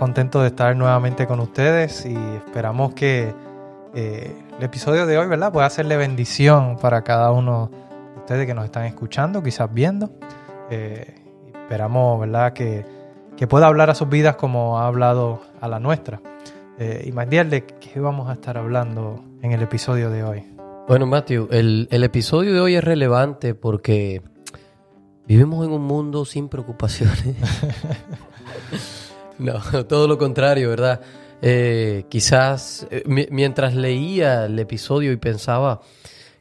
Contentos de estar nuevamente con ustedes y esperamos que eh, el episodio de hoy, ¿verdad?, pueda hacerle bendición para cada uno de ustedes que nos están escuchando, quizás viendo. Eh, esperamos, ¿verdad?, que, que, pueda hablar a sus vidas como ha hablado a la nuestra. Eh, y MacDill, ¿de qué vamos a estar hablando en el episodio de hoy? Bueno, Matthew, el, el episodio de hoy es relevante porque vivimos en un mundo sin preocupaciones. No, todo lo contrario, ¿verdad? Eh, quizás eh, mientras leía el episodio y pensaba,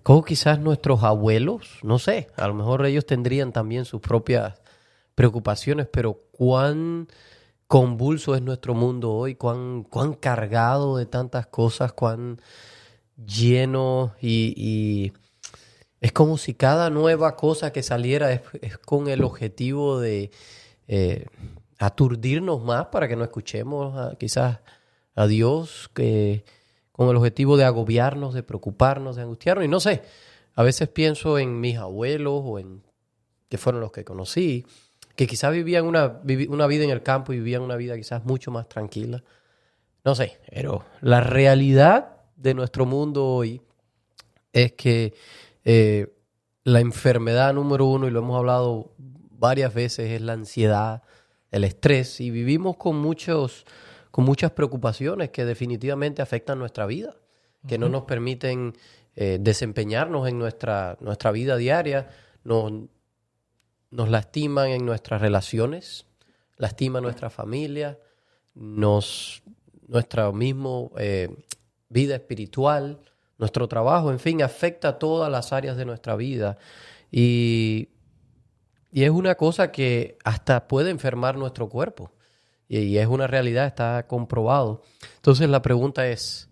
¿cómo quizás nuestros abuelos, no sé, a lo mejor ellos tendrían también sus propias preocupaciones, pero cuán convulso es nuestro mundo hoy, cuán, cuán cargado de tantas cosas, cuán lleno y, es como si cada nueva cosa que saliera es, con el objetivo de... Eh, aturdirnos más para que no escuchemos quizás a Dios que con el objetivo de agobiarnos, de preocuparnos, de angustiarnos. Y no sé, a veces pienso en mis abuelos o en que fueron los que conocí, que quizás vivían una, una vida en el campo y vivían una vida quizás mucho más tranquila. No sé, pero la realidad de nuestro mundo hoy es que eh, la enfermedad número uno, y lo hemos hablado varias veces, es la ansiedad, el estrés y vivimos con muchos con muchas preocupaciones que definitivamente afectan nuestra vida, que no nos permiten eh, desempeñarnos en nuestra, nuestra vida diaria, nos, nos lastiman en nuestras relaciones, lastiman nuestra familia, nos, nuestra misma eh, vida espiritual, nuestro trabajo, en fin, afecta todas las áreas de nuestra vida. Y y es una cosa que hasta puede enfermar nuestro cuerpo. Y, es una realidad, está comprobado. Entonces la pregunta es,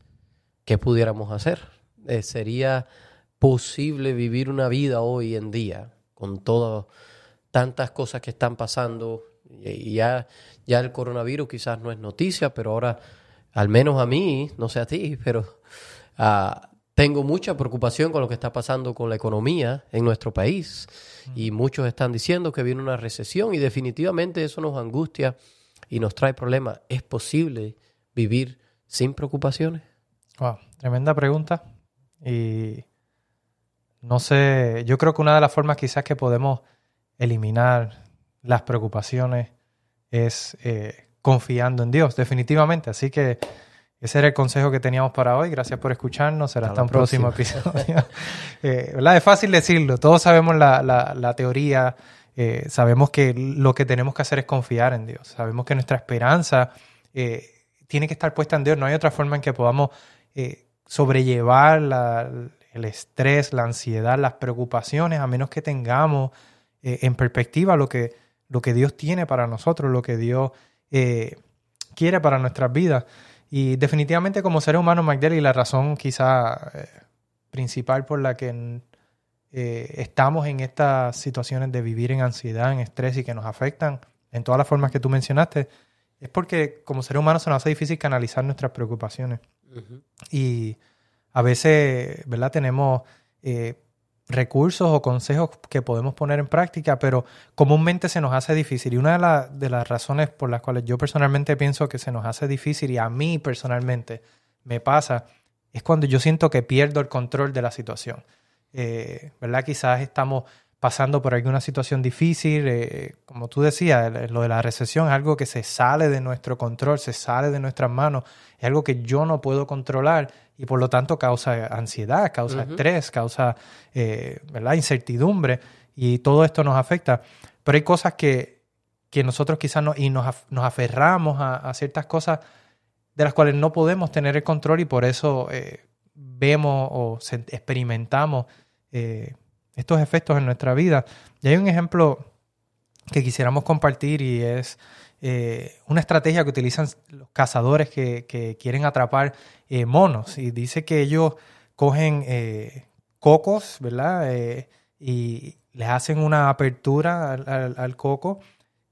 ¿qué pudiéramos hacer? Eh, ¿Sería posible vivir una vida hoy en día con todas tantas cosas que están pasando? Y ya, ya el coronavirus quizás no es noticia, pero ahora, al menos a mí, no sé a ti, pero uh, tengo mucha preocupación con lo que está pasando con la economía en nuestro país y muchos están diciendo que viene una recesión y definitivamente eso nos angustia y nos trae problemas. ¿Es posible vivir sin preocupaciones? Wow, tremenda pregunta. Y no sé, yo creo que una de las formas quizás que podemos eliminar las preocupaciones es eh, confiando en Dios, definitivamente. Así que ese era el consejo que teníamos para hoy. Gracias por escucharnos. Será hasta un próximo episodio. eh, Es fácil decirlo. Todos sabemos la, la, teoría. Eh, sabemos que lo que tenemos que hacer es confiar en Dios. Sabemos que nuestra esperanza eh, tiene que estar puesta en Dios. No hay otra forma en que podamos eh, sobrellevar el estrés, la ansiedad, las preocupaciones, a menos que tengamos en perspectiva lo que, lo que Dios tiene para nosotros, lo que Dios quiere para nuestras vidas. Y definitivamente como seres humanos, y la razón quizá eh, principal por la que eh, estamos en estas situaciones de vivir en ansiedad, en estrés y que nos afectan en todas las formas que tú mencionaste, es porque como seres humanos se nos hace difícil canalizar nuestras preocupaciones. Y a veces, ¿verdad? Tenemos eh, recursos o consejos que podemos poner en práctica, pero comúnmente se nos hace difícil. Y una de, las razones por las cuales yo personalmente pienso que se nos hace difícil y a mí personalmente me pasa es cuando yo siento que pierdo el control de la situación. Eh, ¿Verdad? Quizás estamos pasando por alguna situación difícil, eh, como tú decías, lo de la recesión es algo que se sale de nuestro control, se sale de nuestras manos, es algo que yo no puedo controlar y por lo tanto causa ansiedad, causa estrés, causa eh, ¿verdad? incertidumbre y todo esto nos afecta. Pero hay cosas que, que nosotros quizás no, y nos, nos aferramos a, ciertas cosas de las cuales no podemos tener el control y por eso eh, vemos o experimentamos eh, estos efectos en nuestra vida. Y hay un ejemplo que quisiéramos compartir y es eh, una estrategia que utilizan los cazadores que, que quieren atrapar eh, monos. Y dice que ellos cogen eh, cocos, ¿verdad? Y les hacen una apertura al, al- al coco.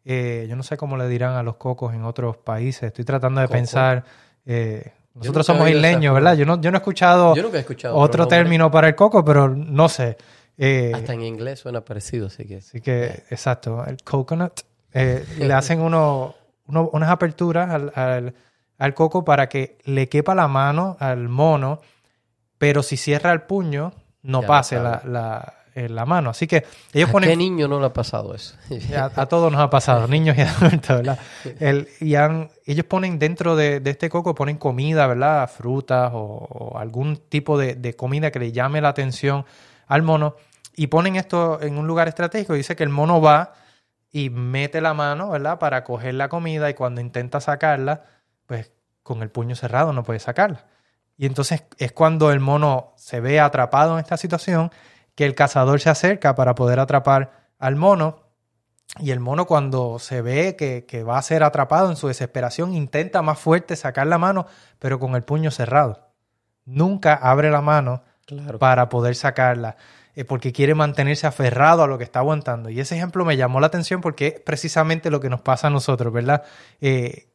Yo no sé cómo le dirán a los cocos en otros países. Estoy tratando de Coco. pensar. nosotros somos isleños. ¿verdad? Yo no, yo no he escuchado Yo nunca he escuchado otro término para el coco, pero no sé. Hasta en inglés suena parecido, así que. Así que, exacto, el coconut. Eh, le hacen uno, uno- unas aperturas al, al- al coco para que le quepa la mano al mono, pero si cierra el puño, no Ya pase la, la, eh, la mano. Así que ellos ¿A ponen qué niño no le ha pasado eso? a, a todos nos ha pasado, niños y adultos, ¿verdad? El- y han- ellos ponen dentro de, de este coco, ponen comida, ¿verdad? Frutas o, o algún tipo de, de comida que le llame la atención al mono. Y ponen esto en un lugar estratégico. Dice que el mono va y mete la mano, ¿verdad? Para coger la comida y cuando intenta sacarla, pues con el puño cerrado no puede sacarla. Y entonces es cuando el mono se ve atrapado en esta situación que el cazador se acerca para poder atrapar al mono. Y el mono cuando se ve que, que va a ser atrapado en su desesperación intenta más fuerte sacar la mano, pero con el puño cerrado. Nunca abre la mano Claro. para poder sacarla, eh, porque quiere mantenerse aferrado a lo que está aguantando. Y ese ejemplo me llamó la atención porque es precisamente lo que nos pasa a nosotros, ¿verdad? Eh,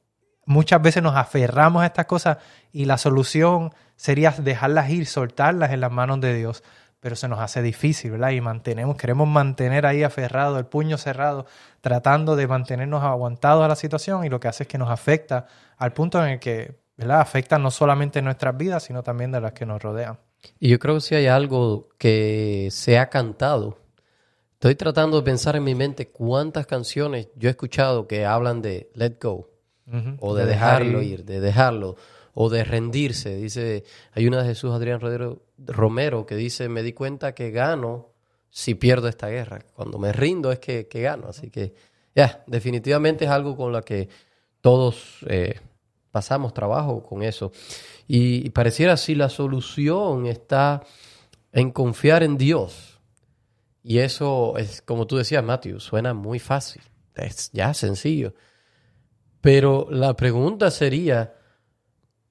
muchas veces nos aferramos a estas cosas y la solución sería dejarlas ir, soltarlas en las manos de Dios, pero se nos hace difícil, ¿verdad? Y mantenemos, queremos mantener ahí aferrado, el puño cerrado, tratando de mantenernos aguantados a la situación y lo que hace es que nos afecta al punto en el que, ¿verdad? Afecta no solamente nuestras vidas, sino también de las que nos rodean. Y yo creo que si hay algo que se ha cantado, estoy tratando de pensar en mi mente cuántas canciones yo he escuchado que hablan de let go, o de, dejarlo ir, de dejarlo, o de rendirse. Dice, hay una de Jesús Adrián Romero que dice, me di cuenta que gano si pierdo esta guerra. Cuando me rindo es que, que gano. Así que, ya, definitivamente es algo con lo que todos eh, pasamos trabajo con eso. Y, pareciera si la solución está en confiar en Dios. Y eso es, como tú decías, Matthew, suena muy fácil. Es ya sencillo. Pero la pregunta sería,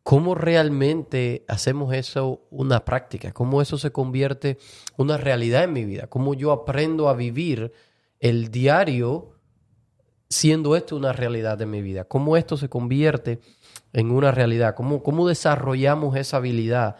¿cómo realmente hacemos eso una práctica? ¿Cómo eso se convierte una realidad en mi vida? ¿Cómo yo aprendo a vivir el diario siendo esto una realidad en mi vida? ¿Cómo esto se convierte en una realidad? ¿Cómo, cómo desarrollamos esa habilidad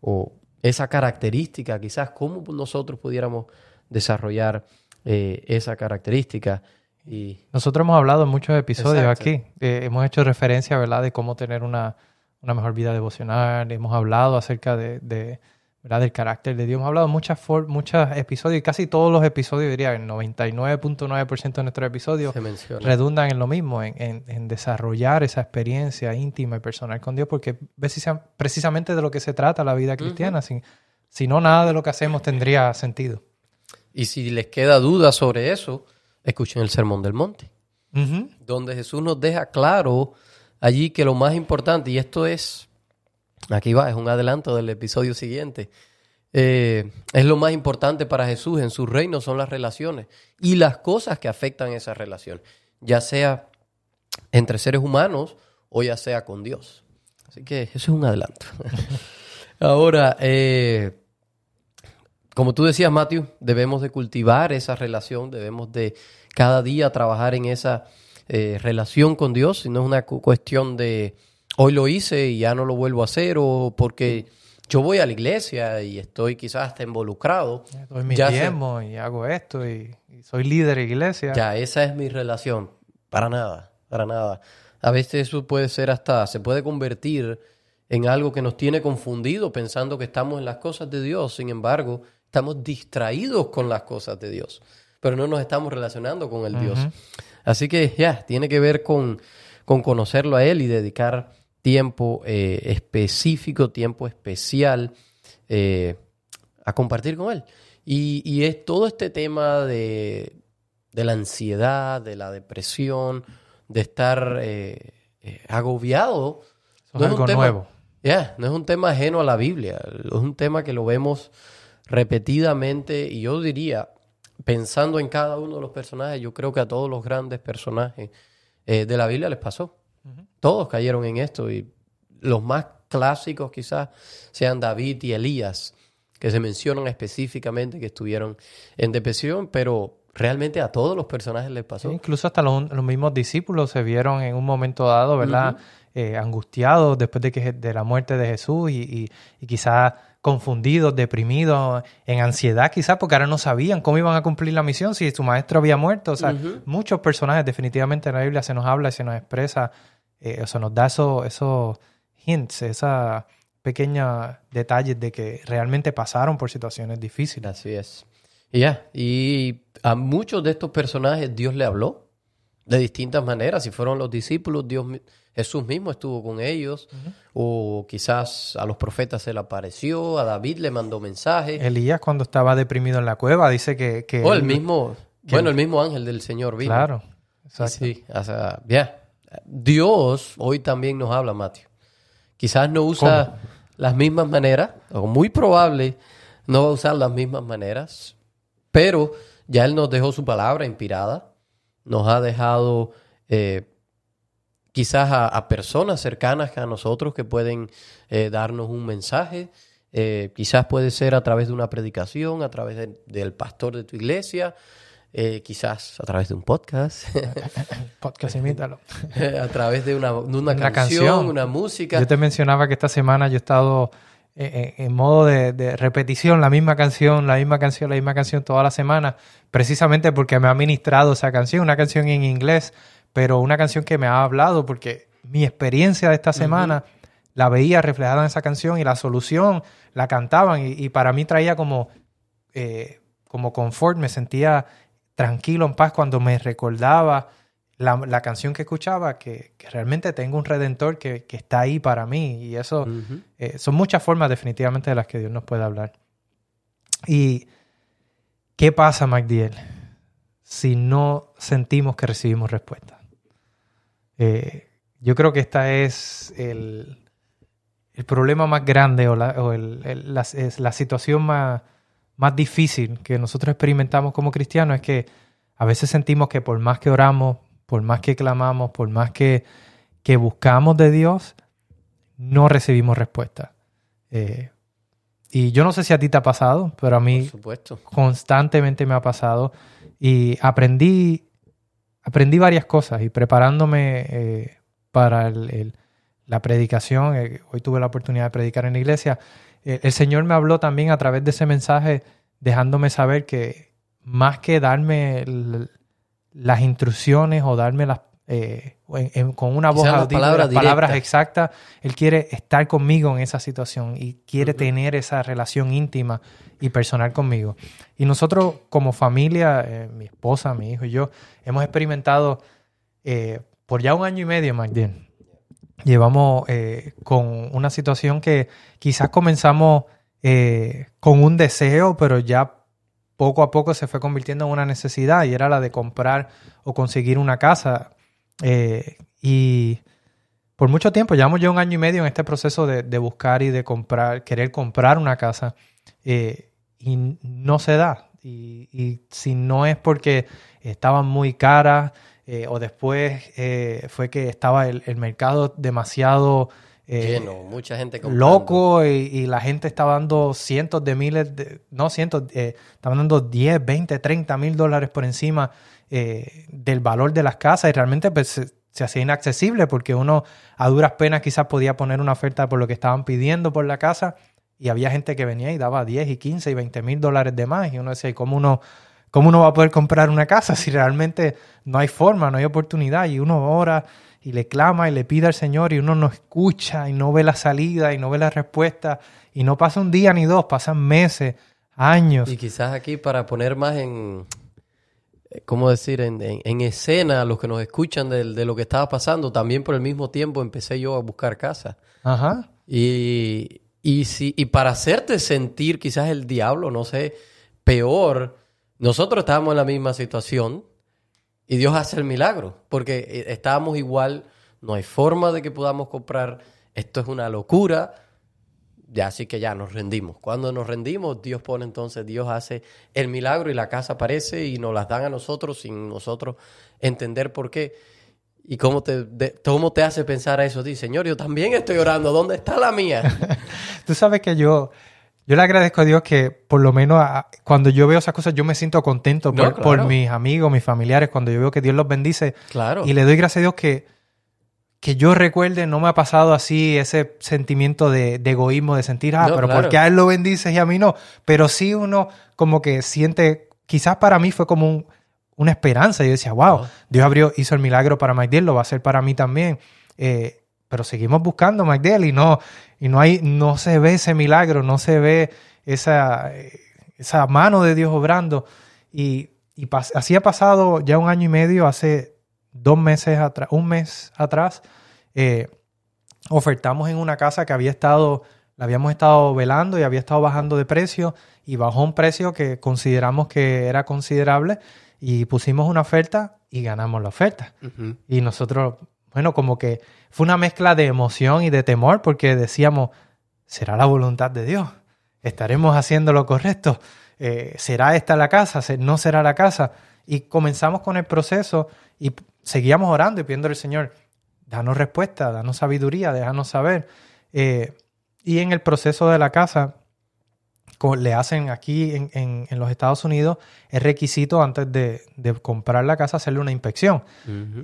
o esa característica? Quizás cómo nosotros pudiéramos desarrollar eh, esa característica. Y Nosotros hemos hablado en muchos episodios Exacto. aquí. Eh, hemos hecho referencia, ¿verdad?, de cómo tener una, una mejor vida devocional. Hemos hablado acerca de, de, ¿verdad? del carácter de Dios. Hemos hablado muchas for- muchos episodios y casi todos los episodios, diría, el 99.9% de nuestros episodios redundan en lo mismo, en, en- en desarrollar esa experiencia íntima y personal con Dios, porque precisa- precisamente de lo que se trata la vida cristiana. si, si no, nada de lo que hacemos tendría sentido. Y si les queda duda sobre eso, escuchen el Sermón del Monte, donde Jesús nos deja claro allí que lo más importante, y esto es, aquí va, es un adelanto del episodio siguiente, eh, es lo más importante para Jesús en su reino son las relaciones y las cosas que afectan esa relación, ya sea entre seres humanos o ya sea con Dios. Así que eso es un adelanto. Ahora, eh, como tú decías, Matthew, debemos de cultivar esa relación, debemos de cada día trabajar en esa eh, relación con Dios, y no es una cu- cuestión de hoy lo hice y ya no lo vuelvo a hacer, o porque yo voy a la iglesia y estoy quizás hasta involucrado. Doy mi Ya diezmo y hago esto y, y soy líder de iglesia. Ya, esa es mi relación. Para nada, para nada. A veces eso puede ser hasta, se puede convertir en algo que nos tiene confundido pensando que estamos en las cosas de Dios. Sin embargo, estamos distraídos con las cosas de Dios, pero no nos estamos relacionando con el Dios. Así que ya, tiene que ver con, con conocerlo a Él y dedicar tiempo eh, específico, tiempo especial eh, a compartir con Él. Y, y es todo este tema de, de la ansiedad, de la depresión, de estar eh, agobiado. Eso no es algo un tema- nuevo. No es un tema ajeno a la Biblia, es un tema que lo vemos repetidamente y yo diría, pensando en cada uno de los personajes, yo creo que a todos los grandes personajes de la Biblia les pasó. Todos cayeron en esto y los más clásicos quizás sean David y Elías, que se mencionan específicamente que estuvieron en depresión, pero realmente a todos los personajes les pasó. incluso hasta los, mismos discípulos se vieron en un momento dado, ¿verdad? Eh, angustiados después de, que, de la muerte de Jesús y, y, quizás confundidos, deprimidos, en ansiedad quizás porque ahora no sabían cómo iban a cumplir la misión si su maestro había muerto. O sea, muchos personajes definitivamente en la Biblia se nos habla y se nos expresa, eh, o sea, nos da esos eso hints, esos pequeños detalles de que realmente pasaron por situaciones difíciles. Así es. Ya, y a muchos de estos personajes Dios le habló de distintas maneras. Si fueron los discípulos, Dios, Jesús mismo estuvo con ellos, o quizás a los profetas se le apareció, a David le mandó mensajes. Elías cuando estaba deprimido en la cueva dice que... que o el mismo, bueno, el mismo ángel del Señor vino. Claro, Sí, o sea, bien. Dios hoy también nos habla, Mateo. Quizás no usa las mismas maneras, o muy probable no va a usar las mismas maneras, pero ya Él nos dejó su palabra inspirada, nos ha dejado eh, quizás a, personas cercanas a nosotros que pueden eh, darnos un mensaje. Eh, quizás puede ser a través de una predicación, a través del pastor de tu iglesia, quizás a través de un podcast. podcast, imítalo. a través de una, canción, canción, una música. Yo te mencionaba que esta semana yo he estado eh, eh, en modo de, repetición, la misma canción, la misma canción, la misma canción toda la semana, precisamente porque me ha ministrado esa canción, una canción en inglés, pero una canción que me ha hablado, porque mi experiencia de esta semana la veía reflejada en esa canción y la solución la cantaban y, para mí traía como, eh, como confort, me sentía tranquilo, en paz cuando me recordaba la, canción que escuchaba, que, realmente tengo un redentor que, está ahí para mí. Y eso eh, son muchas formas definitivamente de las que Dios nos puede hablar. ¿Y qué pasa, MacDiel, si no sentimos que recibimos respuesta? Eh, yo creo que esta es el, el problema más grande o, la, o la, es la situación más, más difícil que nosotros experimentamos como cristianos, es que a veces sentimos que por más que oramos, por más que clamamos, por más que, buscamos de Dios, no recibimos respuesta. Eh, y yo no sé si a ti te ha pasado, pero a mí constantemente me ha pasado. Y aprendí, aprendí varias cosas y preparándome eh, para la predicación, eh, hoy tuve la oportunidad de predicar en la iglesia, el Señor me habló también a través de ese mensaje, dejándome saber que más que darme las instrucciones o darme las eh, con una voz audible, las palabras, exactas. Él quiere estar conmigo en esa situación y quiere tener esa relación íntima y personal conmigo. Y nosotros como familia, eh, mi esposa, mi hijo y yo, hemos experimentado eh, por ya un año y medio, Magdalene, llevamos con una situación que quizás comenzamos con un deseo, pero ya poco a poco se fue convirtiendo en una necesidad y era la de comprar o conseguir una casa. Eh, y por mucho tiempo, llevamos ya un año y medio en este proceso de, buscar y de comprar, querer comprar una casa eh, y no se da. Y, si no es porque estaban muy caras eh, o después fue que estaba el mercado demasiado eh, mucha gente loco y, la gente estaba dando cientos de miles, de, no cientos, eh, estaban dando 10, 20, 30 mil dólares por encima eh, del valor de las casas y realmente pues, se, hacía inaccesible porque uno a duras penas quizás podía poner una oferta por lo que estaban pidiendo por la casa y había gente que venía y daba 10 y 15 y 20 mil dólares de más y uno decía, cómo uno, ¿cómo uno va a poder comprar una casa si realmente no hay forma, no hay oportunidad? Y uno ora y le clama y le pide al Señor y uno no escucha y no ve la salida y no ve la respuesta y no pasa un día ni dos, pasan meses, años. Y quizás aquí para poner más en, ¿cómo decir?, en, en, escena a los que nos escuchan de, de, lo que estaba pasando, también por el mismo tiempo empecé yo a buscar casa. Ajá. Y, y, si, y para hacerte sentir quizás el diablo, no sé, peor, nosotros estábamos en la misma situación, y Dios hace el milagro, porque eh, estábamos igual, no hay forma de que podamos comprar, esto es una locura, ya así que ya nos rendimos. Cuando nos rendimos, Dios pone entonces, Dios hace el milagro y la casa aparece y nos las dan a nosotros sin nosotros entender por qué. ¿Y cómo te, de- cómo te hace pensar a eso? Dice, Señor, yo también estoy orando. ¿Dónde está la mía? Tú sabes que yo, yo le agradezco a Dios que por lo menos a- cuando yo veo esas cosas yo me siento contento No, por, claro. por mis amigos, mis familiares, cuando yo veo que Dios los bendice Claro. y le doy gracias a Dios que, que yo recuerde, no me ha pasado así ese sentimiento de, de egoísmo, de sentir, ah, No, pero claro. ¿por qué a él lo bendices y a mí no? Pero sí uno como que siente, quizás para mí fue como un- una esperanza. Yo decía, wow. Dios abrió, hizo el milagro para McDill, lo va a hacer para mí también. Eh, pero seguimos buscando McDill y no, y no hay, no se ve ese milagro, no se ve esa, esa mano de Dios obrando. Y, y pas- así ha pasado ya un año y medio, hace dos meses atrás, un mes atrás, eh, ofertamos en una casa que había estado, la habíamos estado velando y había estado bajando de precio y bajó un precio que consideramos que era considerable y pusimos una oferta y ganamos la oferta. Y nosotros, bueno, como que fue una mezcla de emoción y de temor porque decíamos, ¿será la voluntad de Dios? ¿Estaremos haciendo lo correcto? Eh, ¿Será esta la casa? ¿Se- ¿No será la casa? Y comenzamos con el proceso y seguíamos orando y pidiéndole al Señor, danos respuesta, danos sabiduría, déjanos saber. Eh, y en el proceso de la casa, le hacen aquí en, en- en los Estados Unidos, es requisito antes de, de comprar la casa hacerle una inspección.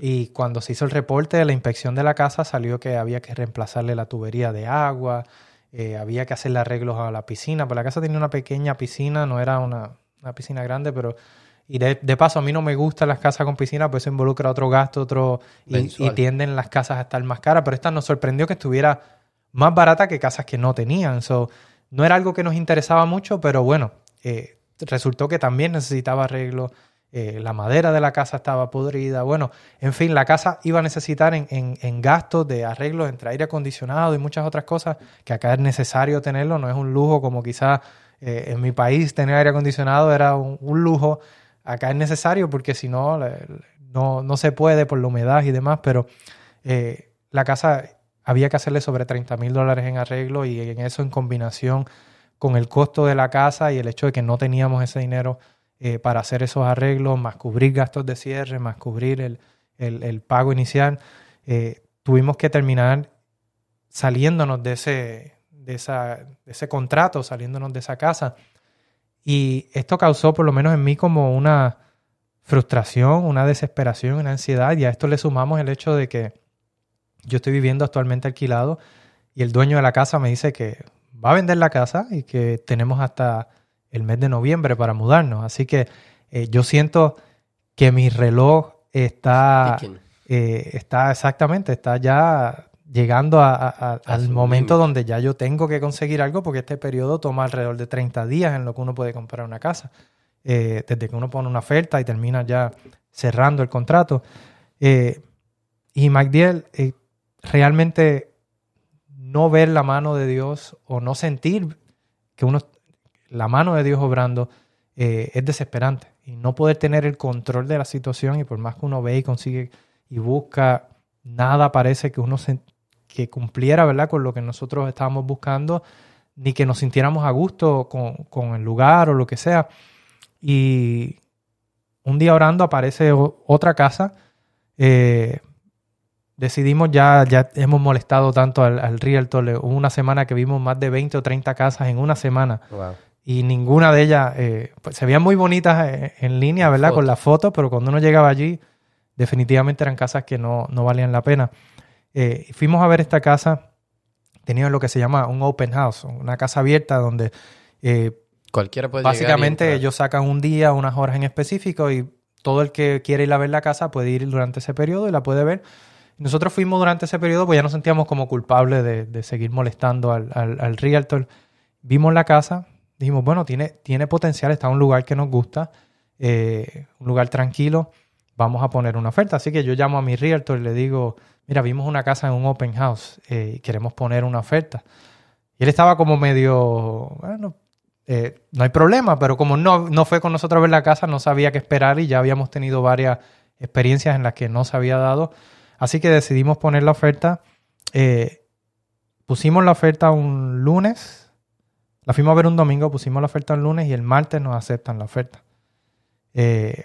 Y cuando se hizo el reporte de la inspección de la casa, salió que había que reemplazarle la tubería de agua, eh, había que hacerle arreglos a la piscina, pues la casa tenía una pequeña piscina, no era una, una piscina grande, pero... Y de, de paso, a mí no me gustan las casas con piscina, pues eso involucra otro gasto, otro... Y tienden las casas a estar más caras, pero esta nos sorprendió que estuviera más barata que casas que no tenían. So, no era algo que nos interesaba mucho, pero bueno, eh, resultó que también necesitaba arreglo. eh, la madera de la casa estaba podrida. Bueno, en fin, la casa iba a necesitar en, en- en gastos de arreglo entre aire acondicionado y muchas otras cosas que acá es necesario tenerlo. No es un lujo como quizás eh, en mi país tener aire acondicionado era un, lujo. Acá es necesario porque si no, no, no se puede por la humedad y demás, pero eh, la casa había que hacerle sobre 30 mil dólares en arreglo y en eso en combinación con el costo de la casa y el hecho de que no teníamos ese dinero eh, para hacer esos arreglos, más cubrir gastos de cierre, más cubrir el, el- el pago inicial, eh, tuvimos que terminar saliéndonos de ese, de, esa, de ese contrato, saliéndonos de esa casa. Y esto causó, por lo menos en mí, como una frustración, una desesperación, una ansiedad. Y a esto le sumamos el hecho de que yo estoy viviendo actualmente alquilado y el dueño de la casa me dice que va a vender la casa y que tenemos hasta el mes de noviembre para mudarnos. Así que eh, yo siento que mi reloj está, eh, está exactamente, está ya llegando a- a- a- A al momento donde ya yo tengo que conseguir algo porque este periodo toma alrededor de 30 días en lo que uno puede comprar una casa. Eh, desde que uno pone una oferta y termina ya cerrando el contrato. Y MacDiel, realmente no ver la mano de Dios o no sentir que uno la mano de Dios obrando eh, es desesperante. Y no poder tener el control de la situación y por más que uno ve y consigue y busca nada parece que uno se- que cumpliera verdad con lo que nosotros estábamos buscando ni que nos sintiéramos a gusto con, con el lugar o lo que sea. Y un día orando aparece otra casa eh, decidimos ya, ya hemos molestado tanto al, al realtor. Hubo una semana que vimos más de 20 o 30 casas en una semana Wow. y ninguna de ellas eh, pues, se veían muy bonitas eh, en línea, ¿verdad? Foto. Con las fotos, pero cuando uno llegaba allí, definitivamente eran casas que no, no valían la pena. Eh, fuimos a ver esta casa, tenía lo que se llama un open house, una casa abierta donde eh, Cualquiera puede llegar y Básicamente ellos sacan un día, unas horas en específico y todo el que quiere ir a ver la casa puede ir durante ese periodo y la puede ver. Nosotros fuimos durante ese periodo pues ya nos sentíamos como culpables de, seguir molestando al, al, al realtor. Vimos la casa, dijimos, bueno, tiene, tiene potencial, está en un lugar que nos gusta, eh, un lugar tranquilo, vamos a poner una oferta. Así que yo llamo a mi realtor y le digo, mira, vimos una casa en un open house eh, y queremos poner una oferta. Y él estaba como medio, bueno, eh, no hay problema, pero como no, no fue con nosotros a ver la casa, no sabía qué esperar y ya habíamos tenido varias experiencias en las que no se había dado. Así que decidimos poner la oferta. Eh, pusimos la oferta un lunes, la fuimos a ver un domingo, pusimos la oferta un lunes y el martes nos aceptan la oferta. Eh,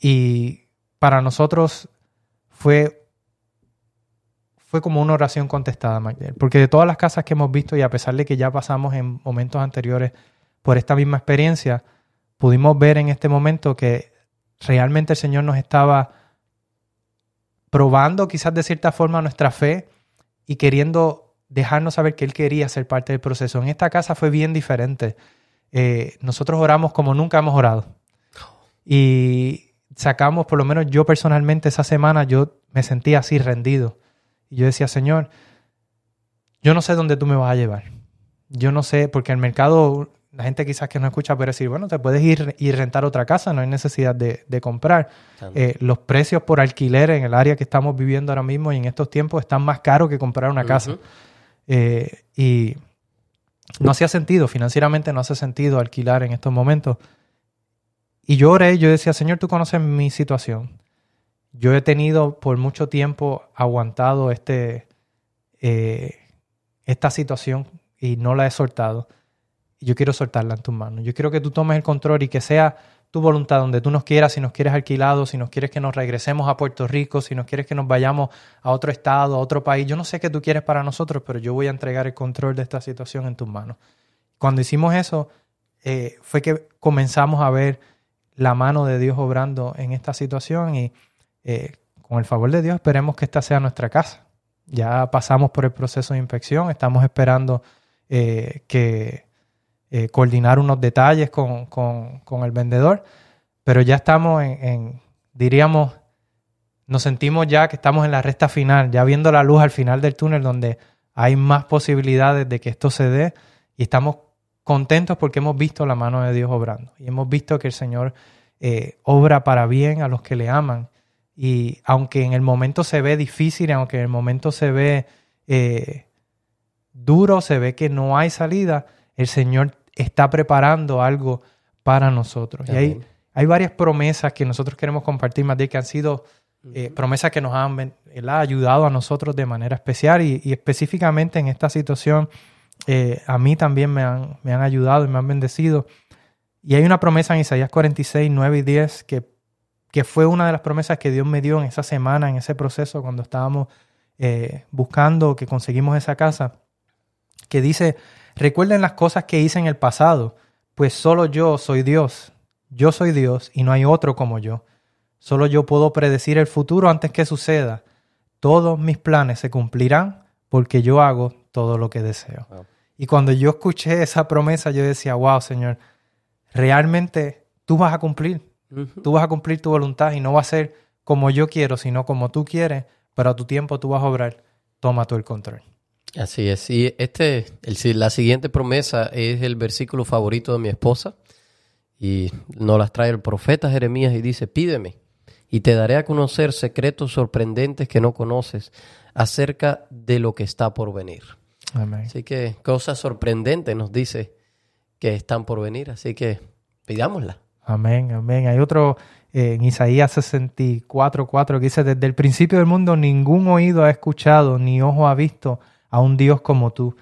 y para nosotros fue, fue como una oración contestada, Magdalena. Porque de todas las casas que hemos visto y a pesar de que ya pasamos en momentos anteriores por esta misma experiencia, pudimos ver en este momento que realmente el Señor nos estaba probando quizás de cierta forma nuestra fe y queriendo dejarnos saber que Él quería ser parte del proceso. En esta casa fue bien diferente. Eh, nosotros oramos como nunca hemos orado. Y sacamos, por lo menos yo personalmente esa semana, yo me sentía así rendido. Y yo decía, Señor, yo no sé dónde tú me vas a llevar. Yo no sé, porque el mercado la gente quizás que no escucha puede decir, bueno, te puedes ir y rentar otra casa, no hay necesidad de, comprar. Eh, los precios por alquiler en el área que estamos viviendo ahora mismo y en estos tiempos están más caros que comprar una casa. Eh, y no hacía sentido, financieramente no hace sentido alquilar en estos momentos. Y yo oré, yo decía, Señor, tú conoces mi situación. Yo he tenido por mucho tiempo aguantado este, eh, esta situación y no la he soltado yo quiero soltarla en tus manos. Yo quiero que tú tomes el control y que sea tu voluntad donde tú nos quieras, si nos quieres alquilado, si nos quieres que nos regresemos a Puerto Rico, si nos quieres que nos vayamos a otro estado, a otro país. Yo no sé qué tú quieres para nosotros, pero yo voy a entregar el control de esta situación en tus manos. Cuando hicimos eso, eh, fue que comenzamos a ver la mano de Dios obrando en esta situación y eh, con el favor de Dios esperemos que esta sea nuestra casa. Ya pasamos por el proceso de inspección, estamos esperando eh, que eh, coordinar unos detalles con, el vendedor, pero ya estamos en, diríamos, nos sentimos ya que estamos en la recta final, ya viendo la luz al final del túnel donde hay más posibilidades de que esto se dé y estamos contentos porque hemos visto la mano de Dios obrando y hemos visto que el Señor eh, obra para bien a los que le aman y aunque en el momento se ve difícil, aunque en el momento se ve eh, duro, se ve que no hay salida, el Señor está preparando algo para nosotros. Y hay, hay varias promesas que nosotros queremos compartir, más de que han sido eh, promesas que nos han ayudado a nosotros de manera especial y, específicamente en esta situación eh, a mí también me han, me han ayudado y me han bendecido. Y hay una promesa en Isaías 46, 9 y 10 que, que fue una de las promesas que Dios me dio en esa semana, en ese proceso, cuando estábamos eh, buscando que conseguimos esa casa, que dice, Recuerden las cosas que hice en el pasado, pues solo yo soy Dios. Yo soy Dios y no hay otro como yo. Solo yo puedo predecir el futuro antes que suceda. Todos mis planes se cumplirán porque yo hago todo lo que deseo. Y cuando yo escuché esa promesa, yo decía, wow, Señor, realmente tú vas a cumplir. Tú vas a cumplir tu voluntad y no va a ser como yo quiero, sino como tú quieres, pero a tu tiempo tú vas a obrar. Toma tú el control. Así es. Y este, el, la siguiente promesa es el versículo favorito de mi esposa. Y nos las trae el profeta Jeremías y dice, pídeme y te daré a conocer secretos sorprendentes que no conoces acerca de lo que está por venir. Así que cosas sorprendentes nos dice que están por venir. Así que pidámosla. Amén, amén. Hay otro eh, en Isaías 64, 4 que dice, desde el principio del mundo ningún oído ha escuchado, ni ojo ha visto a un Dios como tú,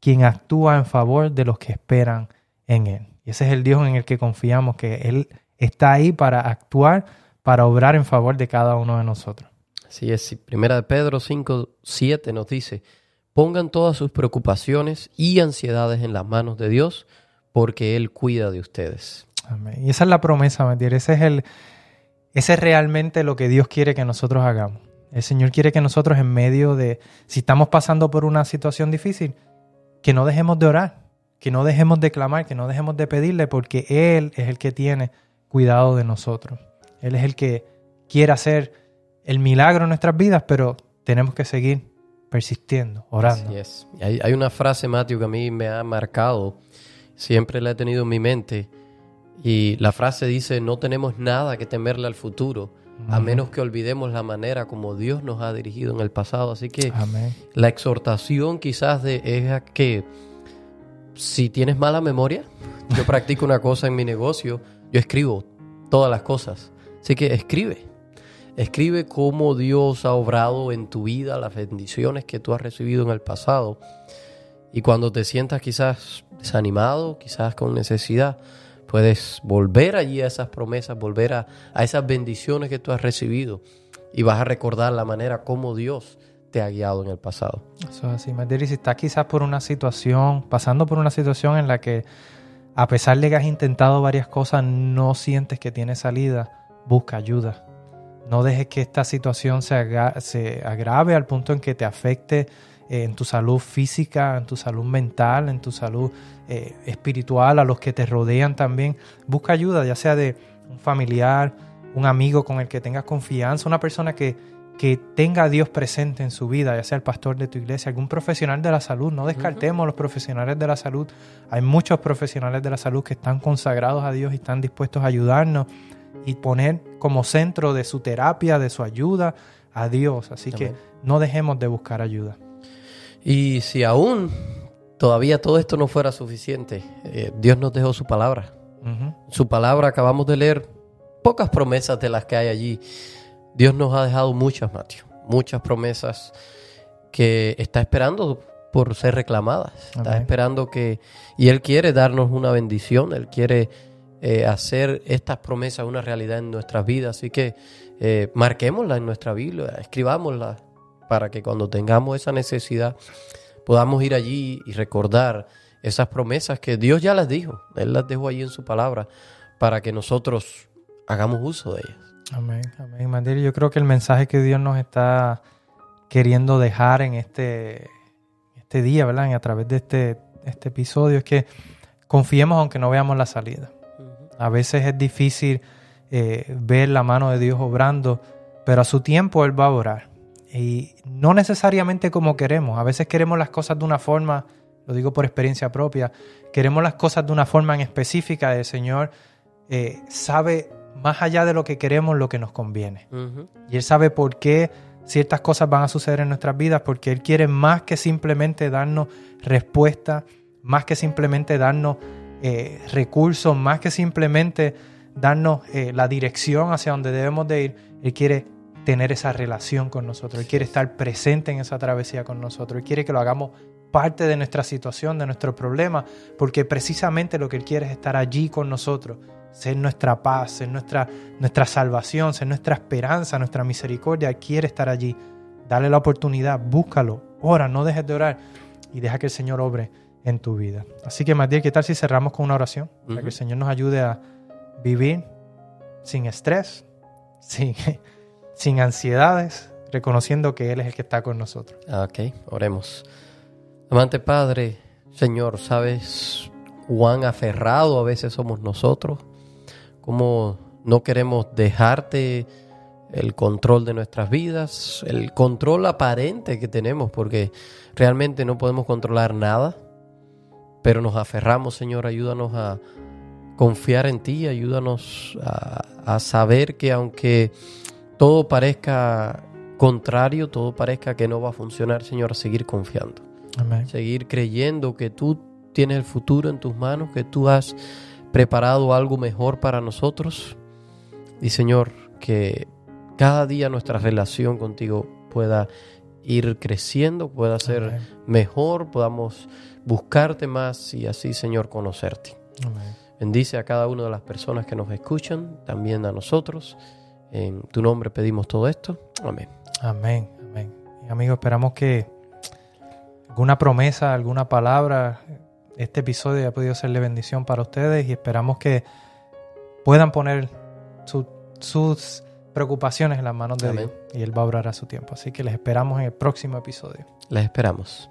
quien actúa en favor de los que esperan en Él. Y ese es el Dios en el que confiamos, que Él está ahí para actuar, para obrar en favor de cada uno de nosotros. Así es, primera de Pedro 5, 7 nos dice, pongan todas sus preocupaciones y ansiedades en las manos de Dios, porque Él cuida de ustedes. Amén. Y esa es la promesa, ¿me Ese es el, ese es realmente lo que Dios quiere que nosotros hagamos. El Señor quiere que nosotros en medio de, si estamos pasando por una situación difícil, que no dejemos de orar, que no dejemos de clamar, que no dejemos de pedirle, porque Él es el que tiene cuidado de nosotros. Él es el que quiere hacer el milagro en nuestras vidas, pero tenemos que seguir persistiendo, orando. Así es. Hay, hay una frase, Matthew, que a mí me ha marcado, siempre la he tenido en mi mente, y la frase dice, no tenemos nada que temerle al futuro, a menos que olvidemos la manera como Dios nos ha dirigido en el pasado. Así que la exhortación quizás de, es que si tienes mala memoria, yo practico una cosa en mi negocio, yo escribo todas las cosas. Así que escribe. Escribe cómo Dios ha obrado en tu vida, las bendiciones que tú has recibido en el pasado. Y cuando te sientas quizás desanimado, quizás con necesidad, Puedes volver allí a esas promesas, volver a, esas bendiciones que tú has recibido y vas a recordar la manera como Dios te ha guiado en el pasado. Eso es así, Materi, si estás quizás por una situación, pasando por una situación en la que a pesar de que has intentado varias cosas, no sientes que tiene salida, busca ayuda. No dejes que esta situación se, se agrave al punto en que te afecte eh, en tu salud física, en tu salud mental, en tu salud eh, espiritual, a los que te rodean también. Busca ayuda, ya sea de un familiar, un amigo con el que tengas confianza, una persona que, que tenga a Dios presente en su vida, ya sea el pastor de tu iglesia, algún profesional de la salud. No descartemos los profesionales de la salud. Hay muchos profesionales de la salud que están consagrados a Dios y están dispuestos a ayudarnos y poner como centro de su terapia, de su ayuda, a Dios. Así que no dejemos de buscar ayuda. Y si aún todavía todo esto no fuera suficiente, eh, Dios nos dejó su palabra. Su palabra acabamos de leer pocas promesas de las que hay allí. Dios nos ha dejado muchas, Mateo, muchas promesas que está esperando por ser reclamadas. Está esperando que... Y Él quiere darnos una bendición, Él quiere eh, hacer estas promesas una realidad en nuestras vidas. Así que eh, marquémosla en nuestra Biblia, escribámosla para que cuando tengamos esa necesidad podamos ir allí y recordar esas promesas que Dios ya las dijo. Él las dejó ahí en su palabra para que nosotros hagamos uso de ellas. Amén, amén. yo creo que el mensaje que Dios nos está queriendo dejar en este, este día, ¿verdad? Y a través de este, este episodio es que confiemos aunque no veamos la salida. A veces es difícil eh, ver la mano de Dios obrando, pero a su tiempo Él va a orar. Y no necesariamente como queremos. A veces queremos las cosas de una forma, lo digo por experiencia propia, queremos las cosas de una forma en específica. El Señor eh, sabe más allá de lo que queremos lo que nos conviene. Y Él sabe por qué ciertas cosas van a suceder en nuestras vidas, porque Él quiere más que simplemente darnos respuesta, más que simplemente darnos eh, recursos, más que simplemente darnos eh, la dirección hacia donde debemos de ir. Él quiere tener esa relación con nosotros, Él quiere estar presente en esa travesía con nosotros, Él quiere que lo hagamos parte de nuestra situación, de nuestro problema, porque precisamente lo que Él quiere es estar allí con nosotros, ser nuestra paz, ser nuestra, nuestra salvación, ser nuestra esperanza, nuestra misericordia. Él quiere estar allí. Dale la oportunidad, búscalo, ora, no dejes de orar y deja que el Señor obre en tu vida. Así que, Matías, ¿qué tal si cerramos con una oración? Para que el Señor nos ayude a vivir sin estrés, sin, sin ansiedades, reconociendo que Él es el que está con nosotros. Ok, oremos. Amante Padre, Señor, sabes cuán aferrado a veces somos nosotros, cómo no queremos dejarte el control de nuestras vidas, el control aparente que tenemos, porque realmente no podemos controlar nada, pero nos aferramos, Señor, ayúdanos a confiar en ti, ayúdanos a, a saber que aunque todo parezca contrario, todo parezca que no va a funcionar, Señor, seguir confiando. Seguir creyendo que tú tienes el futuro en tus manos, que tú has preparado algo mejor para nosotros. Y Señor, que cada día nuestra relación contigo pueda ir creciendo, pueda ser mejor, podamos buscarte más y así, Señor, conocerte. Bendice a cada una de las personas que nos escuchan, también a nosotros. En tu nombre pedimos todo esto. Amén. Amén, amén. Y amigos, esperamos que alguna promesa, alguna palabra, este episodio haya podido ser de bendición para ustedes y esperamos que puedan poner sus preocupaciones en las manos de Dios y Él va a obrar a su tiempo. Así que les esperamos en el próximo episodio. Les esperamos.